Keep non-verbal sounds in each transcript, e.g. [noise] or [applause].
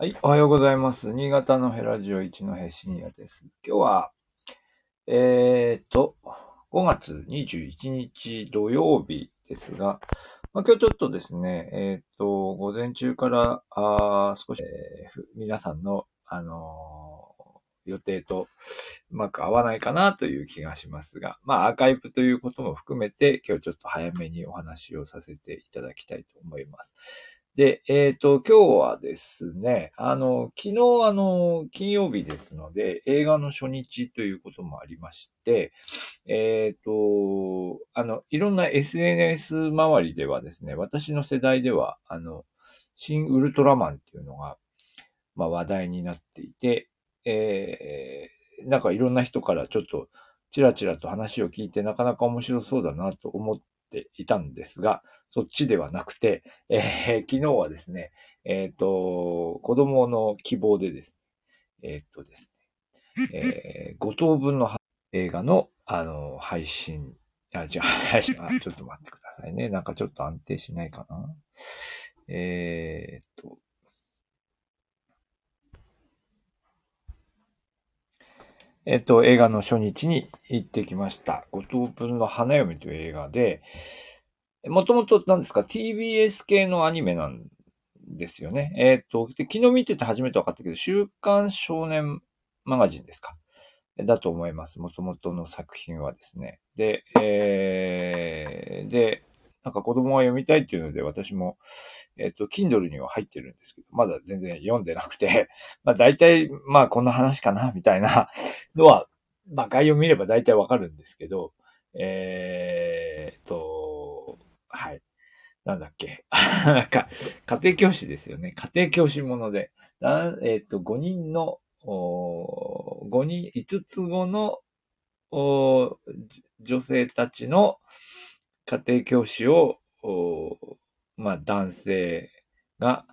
はい、おはようございます。新潟のヘラジオ一のヘシニアです。今日は、えーと、5月21日土曜日ですが、まあ、今日ちょっとですね、えーと、午前中から、あ少し、えー皆さんの、あのー予定とうまく合わないかなという気がしますが、まあ、アーカイブということも含めて、今日ちょっと早めにお話をさせていただきたいと思います。で、えっ、と、今日はですね、あの、昨日、あの、金曜日ですので、映画の初日ということもありまして、えっ、と、あの、いろんな SNS 周りではですね、私の世代では、あの、新ウルトラマンっていうのが、まあ、話題になっていて、えー、なんかいろんな人からちょっと、ちらちらと話を聞いて、なかなか面白そうだなと思っていたんですが、そっちではなくて、えー昨日はですね、えっ、と、子供の希望でですね、えっ、とですね、えー、5等分の映画の、あの、配信、あ、じゃあ、配信、あ、ちょっと待ってくださいね。なんかちょっと安定しないかな。えっ、と、えっと、映画の初日に行ってきました。五等分の花嫁という映画で、もともと何ですか ?TBS 系のアニメなんですよね。えっ、とで、昨日見てて初めて分かったけど、週刊少年マガジンですか？だと思います。もともとの作品はですね。で、えー、で、なんか子供が読みたいっていうので、私も、えっ、と、Kindle には入ってるんですけど、まだ全然読んでなくて、[laughs] まあ大体、まあこんな話かな、みたいなのは、まあ概要見れば大体わかるんですけど、えーっと、はい。なんだっけ。な [laughs] んか、家庭教師ですよね。家庭教師もので。だえーと、5人の、お5人、5つ子のお女性たちの家庭教師を、まあ男性が、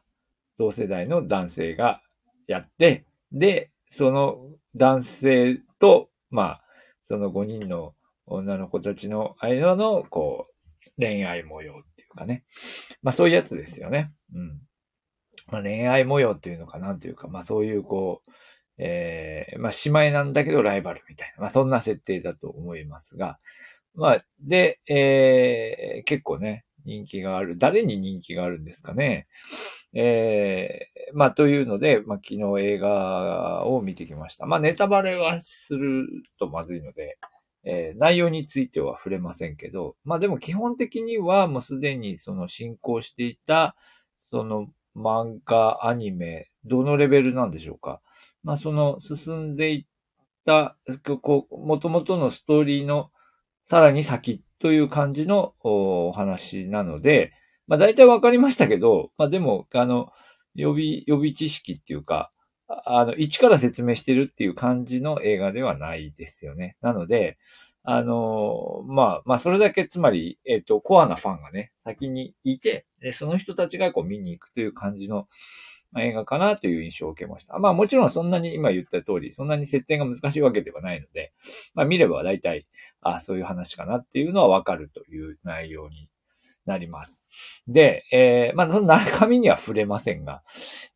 同世代の男性がやって、で、その男性と、まあ、その5人の女の子たちの間の、こう、恋愛模様っていうかね。まあそういうやつですよね。うん。まあ恋愛模様っていうのかなというか、まあそういうこう、えー、まあ姉妹なんだけどライバルみたいな、まあそんな設定だと思いますが、まあ、で、えー、結構ね、人気がある。誰に人気があるんですかね。えー、まあ、というので、まあ、昨日映画を見てきました。まあ、ネタバレはするとまずいので、えー内容については触れませんけど、まあ、でも基本的にはもうすでにその進行していた、その漫画、アニメ、どのレベルなんでしょうか。まあ、その進んでいった、こう、元々のストーリーのさらに先という感じのお話なので、まあ大体わかりましたけど、まあでも、あの、予備、予備知識っていうか、あの、一から説明してるっていう感じの映画ではないですよね。なので、あの、まあ、まあそれだけつまり、えっ、と、コアなファンがね、先にいて、で、その人たちがこう見に行くという感じの、映画かなという印象を受けました。まあもちろんそんなに今言った通り、そんなに設定が難しいわけではないので、まあ見れば大体、あそういう話かなっていうのはわかるという内容になります。で、えー、まあその中身には触れませんが、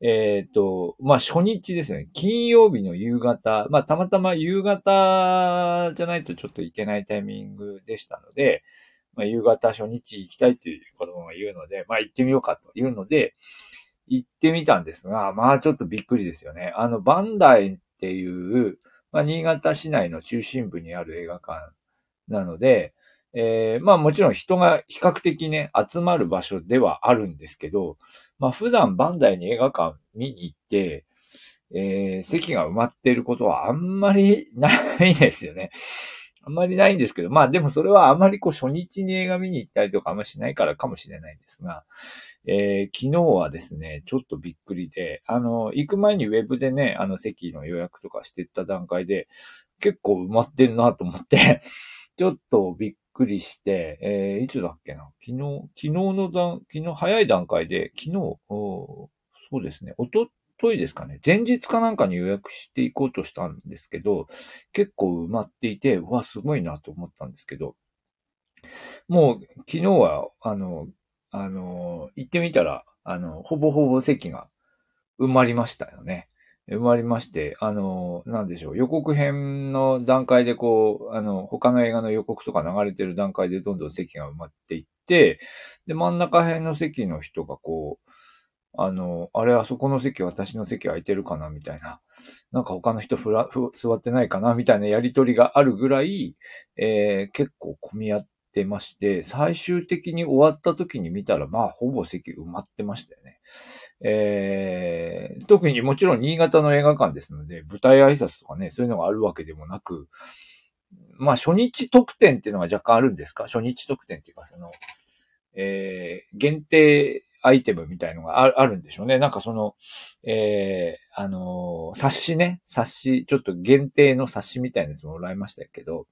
えっ、と、まあ初日ですね。金曜日の夕方、まあたまたま夕方じゃないとちょっといけないタイミングでしたので、まあ夕方初日行きたいという子供が言うので、まあ行ってみようかというので、行ってみたんですが、まあちょっとびっくりですよね。あの、バンダイっていう、まあ新潟市内の中心部にある映画館なので、えーまあもちろん人が比較的ね、集まる場所ではあるんですけど、まあ普段バンダイに映画館見に行って、えー席が埋まっていることはあんまりないですよね。あんまりないんですけど、まあでもそれはあまりこう初日に映画見に行ったりとかあんましないからかもしれないんですが、えー昨日はですね、ちょっとびっくりで、あの、行く前にウェブでね、あの席の予約とかしてった段階で、結構埋まってるなと思って、[laughs] ちょっとびっくりして、えーいつだっけな？昨日、昨日の段、昨日早い段階で、昨日、そうですね、おとといですかね、前日かなんかに予約していこうとしたんですけど、結構埋まっていて、うわ、すごいなと思ったんですけど、もう昨日は、あの、あの、行ってみたら、あの、ほぼほぼ席が埋まりましたよね。埋まりまして、あの、なんでしょう、予告編の段階でこう、あの、他の映画の予告とか流れてる段階でどんどん席が埋まっていって、で、真ん中辺の席の人がこう、あの、あれ、あそこの席、私の席空いてるかな？みたいな。なんか他の人ふらふ座ってないかな？みたいなやりとりがあるぐらい、えー、結構混み合ってまして、最終的に終わった時に見たら、まあ、ほぼ席埋まってましたよね。えー、特にもちろん新潟の映画館ですので、舞台挨拶とかね、そういうのがあるわけでもなく、まあ、初日特典っていうのが若干あるんですか？初日特典っていうか、その、えー、限定アイテムみたいのがあるんでしょうね。なんかその、えー、あのー、冊子ね、冊子、ちょっと限定の冊子みたいなやつもらいましたけど、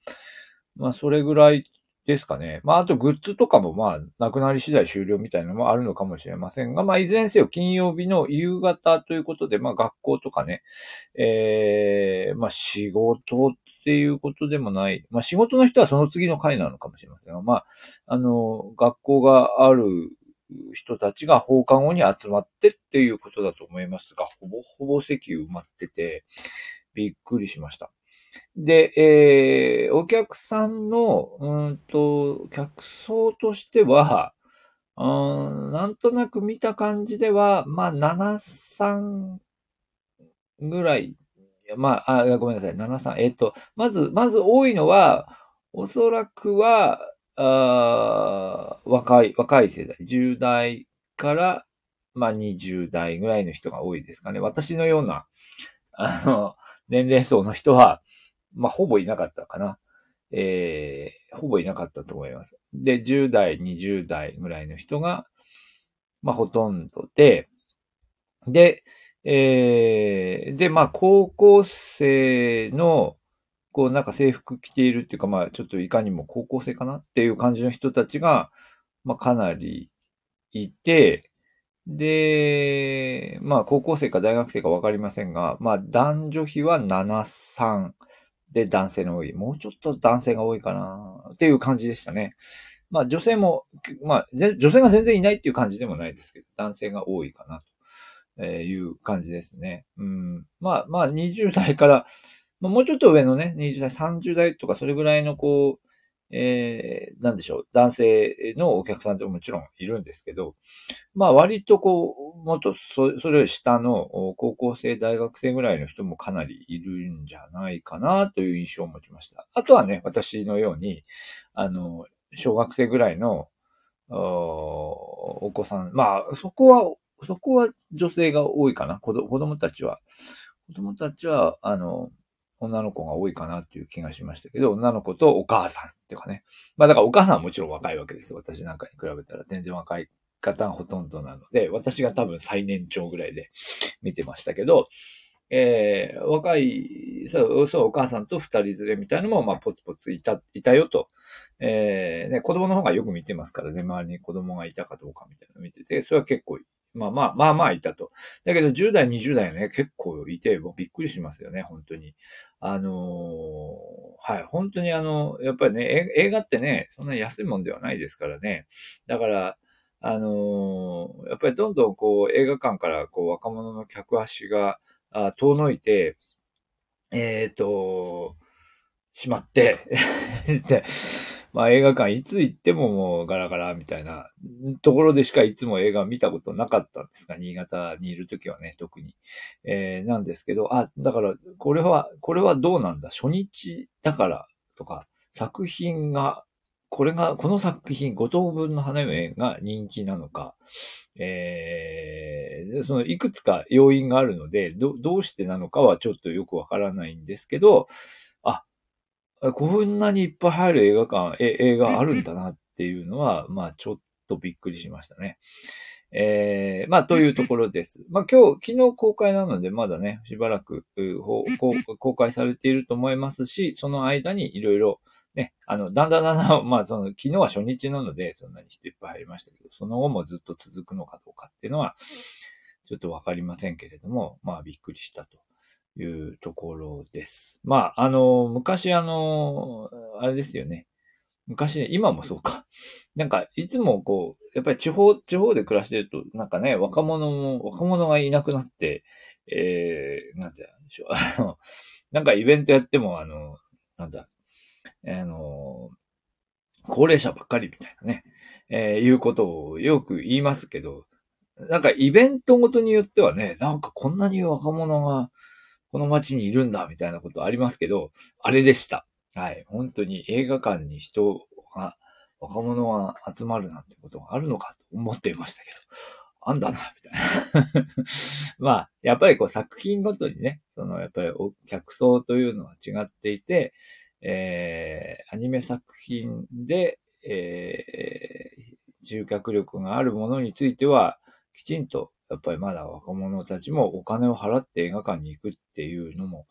まあそれぐらいですかね。まああとグッズとかもまあなくなり次第終了みたいなのもあるのかもしれませんが、まあいずれにせよ金曜日の夕方ということで、まあ学校とかね、えー、まあ仕事っていうことでもない。まあ仕事の人はその次の回なのかもしれませんが、まあ、あの、学校がある人たちが放課後に集まってっていうことだと思いますが、ほぼほぼ席埋まってて、びっくりしました。で、えー、お客さんの、うんと、客層としては、うん、なんとなく見た感じでは、まあ、7、3ぐらい。まあ、あ、ごめんなさい、7、3。えっ、ー、と、まず、まず多いのは、おそらくは、あ若い、若い世代、10代から、まあ、20代ぐらいの人が多いですかね。私のような、あの、年齢層の人は、まあ、ほぼいなかったかな。えー、ほぼいなかったと思います。で、10代、20代ぐらいの人が、まあ、ほとんどで、で、えー、で、まあ、高校生の、こうなんか制服着ているっていうか、まあちょっといかにも高校生かなっていう感じの人たちが、まあかなりいて、で、まあ高校生か大学生かわかりませんが、まあ男女比は7、3で男性の多い。もうちょっと男性が多いかなっていう感じでしたね。まあ女性も、まあ女性が全然いないっていう感じでもないですけど、男性が多いかなという感じですね。うん。まあまあ20代からもうちょっと上のね、20代、30代とかそれぐらいのこう、えー、なんでしょう、男性のお客さんってもちろんいるんですけど、まあ割とこう、もっとそそれより下の高校生、大学生ぐらいの人もかなりいるんじゃないかなという印象を持ちました。あとはね、私のように、あの、小学生ぐらいのおお子さん、まあそこは、そこは女性が多いかな、子供たちは。子供たちは、あの、女の子が多いかなっていう気がしましたけど、女の子とお母さんっていうかね。まあだからお母さんはもちろん若いわけですよ。私なんかに比べたら全然若い方がほとんどなので、私が多分最年長ぐらいで見てましたけど、えー、若い、そう、そう、お母さんと二人連れみたいのも、まあ、ポツポツいた、いたよと。えー、ね、子供の方がよく見てますからね、周りに子供がいたかどうかみたいなの見てて、それは結構まあまあ、まあまあいたと。だけど10代、20代ね、結構いて、もうびっくりしますよね、本当に。あのー、はい、本当にあの、やっぱりね、映画ってね、そんな安いもんではないですからね。だから、あのー、やっぱりどんどんこう映画館からこう若者の客足があ遠のいて、えっ、ー、と、しまって、[laughs] まあ映画館いつ行ってももうガラガラみたいなところでしかいつも映画見たことなかったんですが、新潟にいるときはね、特に。えー、なんですけど、あ、だからこれは、これはどうなんだ？初日だからとか、作品が、これが、この作品、五等分の花嫁が人気なのか、えー、そのいくつか要因があるので、ど、どうしてなのかはちょっとよくわからないんですけど、こんなにいっぱい入る映画館、え映画あるんだなっていうのは、まあちょっとびっくりしましたね。えー、まあというところです。[laughs] まあ今日、昨日公開なのでまだね、しばらく [laughs] 公開されていると思いますし、その間にいろいろね、あの、だんだんだんだん、[laughs] まあその、昨日は初日なので、そんなに人いっぱい入りましたけど、その後もずっと続くのかどうかっていうのは、ちょっとわかりませんけれども、まあびっくりしたと。いうところです。まあ、あの、昔あの、あれですよね。昔、今もそうか。なんか、いつもこう、やっぱり地方、地方で暮らしてると、なんかね、若者も、若者がいなくなって、えー、なんて言うんでしょう。あの、なんかイベントやっても、あの、なんだ、あの、高齢者ばっかりみたいなね、えー、いうことをよく言いますけど、なんかイベントごとによってはね、なんかこんなに若者がこの街にいるんだみたいなことありますけど、あれでした。はい。本当に映画館に人が、若者が集まるなんてことがあるのかと思っていましたけど、あんだな、みたいな。[laughs] まあ、やっぱりこう作品ごとにね、そのやっぱりお客層というのは違っていて、えー、アニメ作品で、えー、集客力があるものについては、きちんと、やっぱりまだ若者たちもお金を払って映画館に行くっていうのも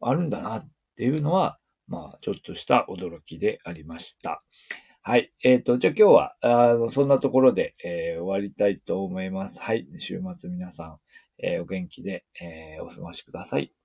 あるんだなっていうのは、まあ、ちょっとした驚きでありました。はい。えっ、ー、と、じゃあ今日は、あの、そんなところで、えー、終わりたいと思います。はい。週末皆さん、えー、お元気で、え、お過ごしください。